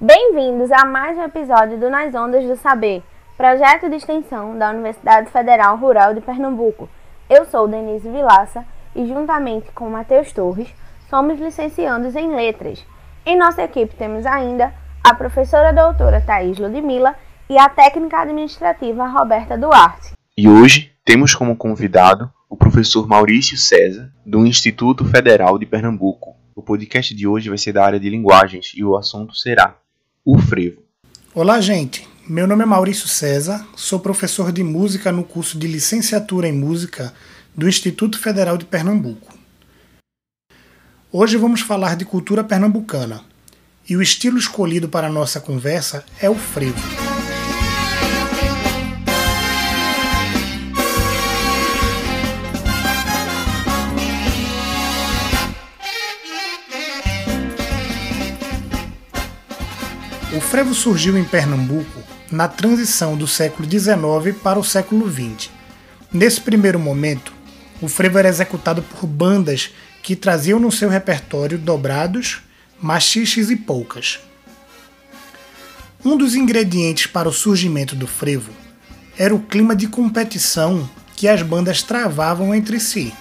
Bem-vindos a mais um episódio do Nas Ondas do Saber, projeto de extensão da Universidade Federal Rural de Pernambuco. Eu sou Denise Vilaça e, juntamente com Matheus Torres, somos licenciandos em Letras. Em nossa equipe temos ainda a professora doutora Thaís Ludmilla e a técnica administrativa Roberta Duarte. E hoje temos como convidado o professor Maurício César, do Instituto Federal de Pernambuco. O podcast de hoje vai ser da área de linguagens e o assunto será o frevo. Olá, gente. Meu nome é Maurício César, sou professor de música no curso de licenciatura em música do Instituto Federal de Pernambuco. Hoje vamos falar de cultura pernambucana e o estilo escolhido para a nossa conversa é o frevo. Frevo surgiu em Pernambuco na transição do século XIX para o século XX. Nesse primeiro momento, o frevo era executado por bandas que traziam no seu repertório dobrados, machiches e polcas. Um dos ingredientes para o surgimento do frevo era o clima de competição que as bandas travavam entre si.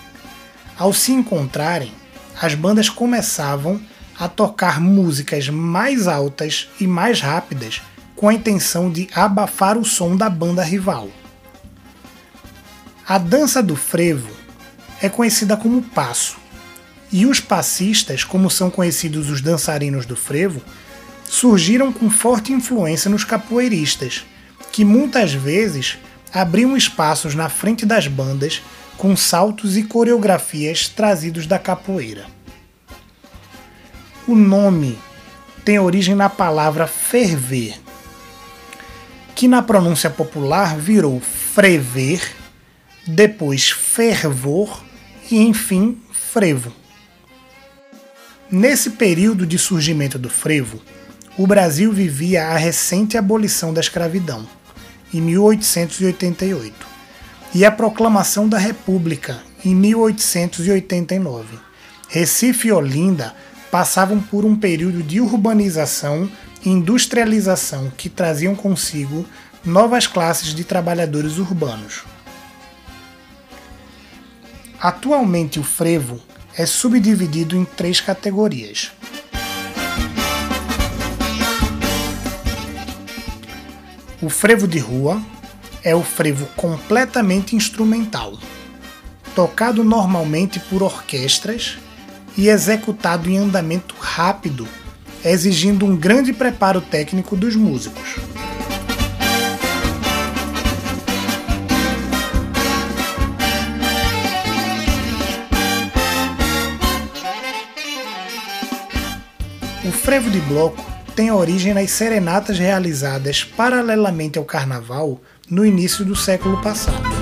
Ao se encontrarem, as bandas começavam a tocar músicas mais altas e mais rápidas com a intenção de abafar o som da banda rival. A dança do frevo é conhecida como passo, e os passistas, como são conhecidos os dançarinos do frevo, surgiram com forte influência nos capoeiristas, que muitas vezes abriam espaços na frente das bandas com saltos e coreografias trazidos da capoeira. O nome tem origem na palavra ferver, que na pronúncia popular virou frever, depois fervor e enfim frevo. Nesse período de surgimento do frevo, o Brasil vivia a recente abolição da escravidão, em 1888, e a proclamação da República, em 1889. Recife e Olinda passavam por um período de urbanização e industrialização que traziam consigo novas classes de trabalhadores urbanos. Atualmente, o frevo é subdividido em três categorias. O frevo de rua é o frevo completamente instrumental, tocado normalmente por orquestras e executado em andamento rápido, exigindo um grande preparo técnico dos músicos. O frevo de bloco tem origem nas serenatas realizadas paralelamente ao carnaval no início do século passado.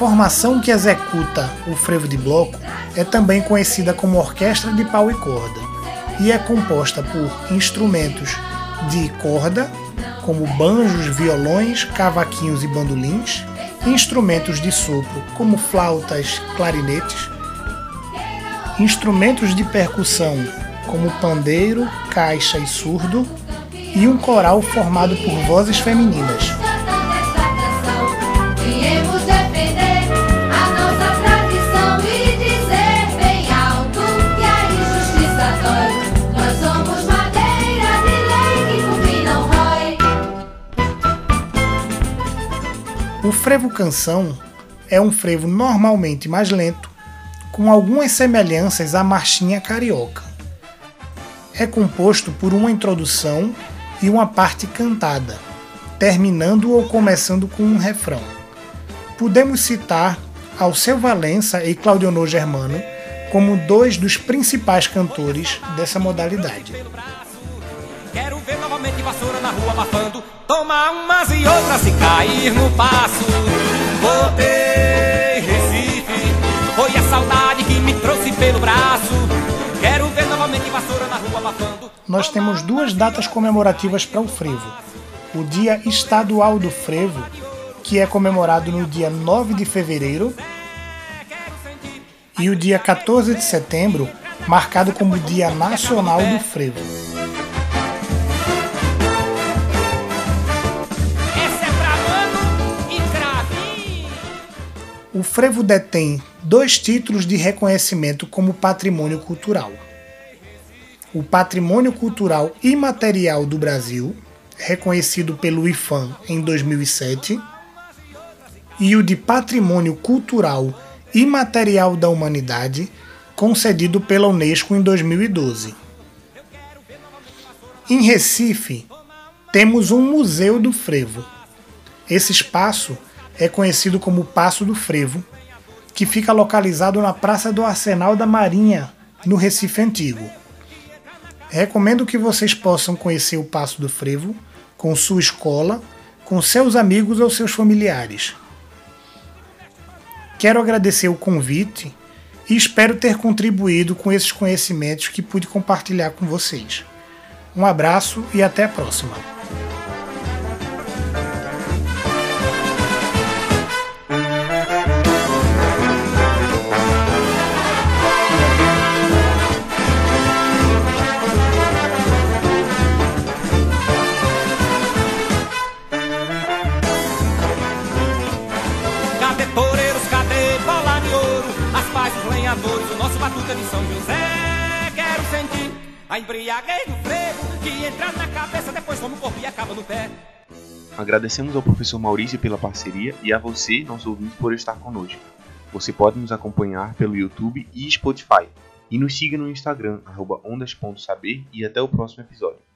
Formação que executa o frevo de bloco é também conhecida como orquestra de pau e corda e é composta por instrumentos de corda, como banjos, violões, cavaquinhos e bandolins, instrumentos de sopro, como flautas, clarinetes, instrumentos de percussão, como pandeiro, caixa e surdo, e um coral formado por vozes femininas. Frevo canção é um frevo normalmente mais lento, com algumas semelhanças à marchinha carioca. É composto por uma introdução e uma parte cantada, terminando ou começando com um refrão. Podemos citar Alceu Valença e Claudionor Germano como dois dos principais cantores dessa modalidade. Quero ver novamente vassoura na rua abafando Tomar umas e outras cair no passo Voltei, Recife Foi a saudade que me trouxe pelo braço nós temos duas datas comemorativas para o frevo. O Dia Estadual do Frevo, que é comemorado no dia 9 de fevereiro, e o dia 14 de setembro, marcado como Dia Nacional do Frevo. O frevo detém dois títulos de reconhecimento como patrimônio cultural: o Patrimônio Cultural Imaterial do Brasil, reconhecido pelo IFAM em 2007, e o de Patrimônio Cultural Imaterial da Humanidade, concedido pela Unesco em 2012. Em Recife, temos um Museu do Frevo. Esse espaço é conhecido como Passo do Frevo, que fica localizado na Praça do Arsenal da Marinha, no Recife Antigo. Recomendo que vocês possam conhecer o Passo do Frevo com sua escola, com seus amigos ou seus familiares. Quero agradecer o convite e espero ter contribuído com esses conhecimentos que pude compartilhar com vocês. Um abraço e até a próxima! Lenhadores, o nosso batuta de São José. Quero sentir a embriaguez do frevo, que entra na cabeça, depois toma o corpo e acaba no pé. Agradecemos ao professor Maurício pela parceria e a você, nosso ouvinte, por estar conosco. Você pode nos acompanhar pelo YouTube e Spotify. E nos siga no Instagram, ondas.saber e até o próximo episódio.